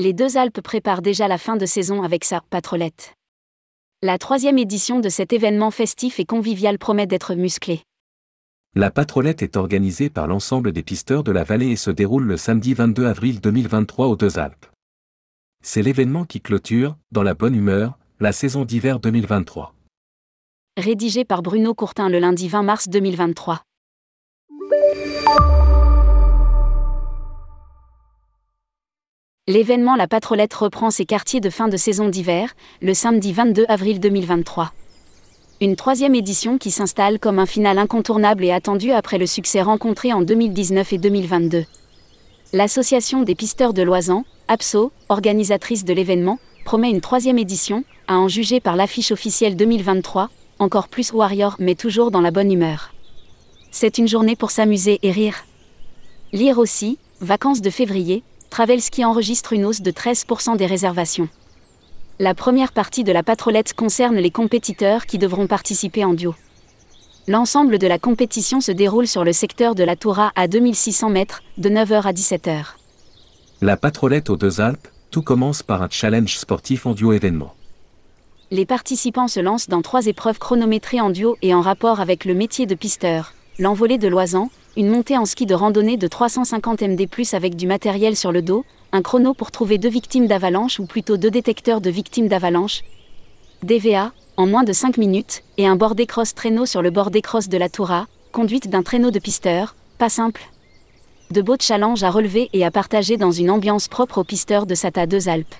Les deux Alpes préparent déjà la fin de saison avec sa patrolette. La troisième édition de cet événement festif et convivial promet d'être musclée. La patrolette est organisée par l'ensemble des pisteurs de la vallée et se déroule le samedi 22 avril 2023 aux Deux Alpes. C'est l'événement qui clôture, dans la bonne humeur, la saison d'hiver 2023. Rédigé par Bruno Courtin le lundi 20 mars 2023. L'événement La Patrolette reprend ses quartiers de fin de saison d'hiver, le samedi 22 avril 2023. Une troisième édition qui s'installe comme un final incontournable et attendu après le succès rencontré en 2019 et 2022. L'association des pisteurs de Loisan, APSO, organisatrice de l'événement, promet une troisième édition, à en juger par l'affiche officielle 2023, encore plus warrior mais toujours dans la bonne humeur. C'est une journée pour s'amuser et rire. Lire aussi, vacances de février, Travelski enregistre une hausse de 13% des réservations. La première partie de la patrolette concerne les compétiteurs qui devront participer en duo. L'ensemble de la compétition se déroule sur le secteur de la Toura à 2600 mètres, de 9h à 17h. La patrolette aux Deux Alpes, tout commence par un challenge sportif en duo événement. Les participants se lancent dans trois épreuves chronométrées en duo et en rapport avec le métier de pisteur, l'envolée de Loisan, une montée en ski de randonnée de 350 MD+, avec du matériel sur le dos, un chrono pour trouver deux victimes d'avalanche ou plutôt deux détecteurs de victimes d'avalanche, DVA, en moins de 5 minutes, et un bord cross traîneau sur le bord cross de la Toura, conduite d'un traîneau de pisteur, pas simple. De beaux challenges à relever et à partager dans une ambiance propre aux pisteurs de Sata 2 Alpes.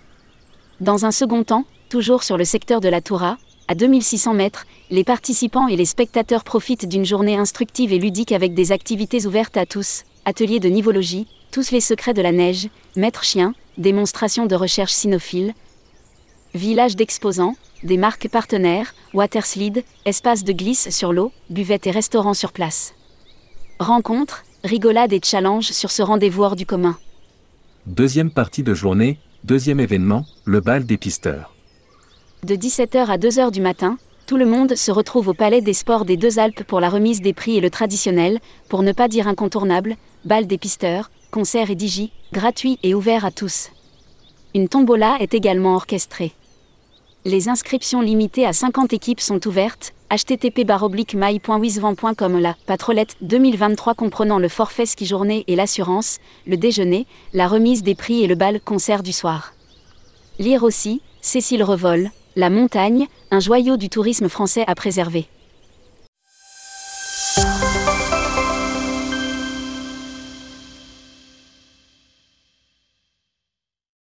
Dans un second temps, toujours sur le secteur de la Toura, à 2600 mètres, les participants et les spectateurs profitent d'une journée instructive et ludique avec des activités ouvertes à tous, ateliers de nivologie, tous les secrets de la neige, maître chien, démonstration de recherche cynophile, village d'exposants, des marques partenaires, waterslide, espace de glisse sur l'eau, buvette et restaurant sur place. Rencontres, rigolades et challenges sur ce rendez-vous hors du commun. Deuxième partie de journée, deuxième événement, le bal des pisteurs. De 17h à 2h du matin, tout le monde se retrouve au Palais des Sports des Deux Alpes pour la remise des prix et le traditionnel, pour ne pas dire incontournable, bal des pisteurs, concert et digi, gratuit et ouvert à tous. Une tombola est également orchestrée. Les inscriptions limitées à 50 équipes sont ouvertes. http my.wisvan.com La patrolette 2023 comprenant le forfait ski journée et l'assurance, le déjeuner, la remise des prix et le bal concert du soir. Lire aussi, Cécile Revol, la montagne, un joyau du tourisme français à préserver.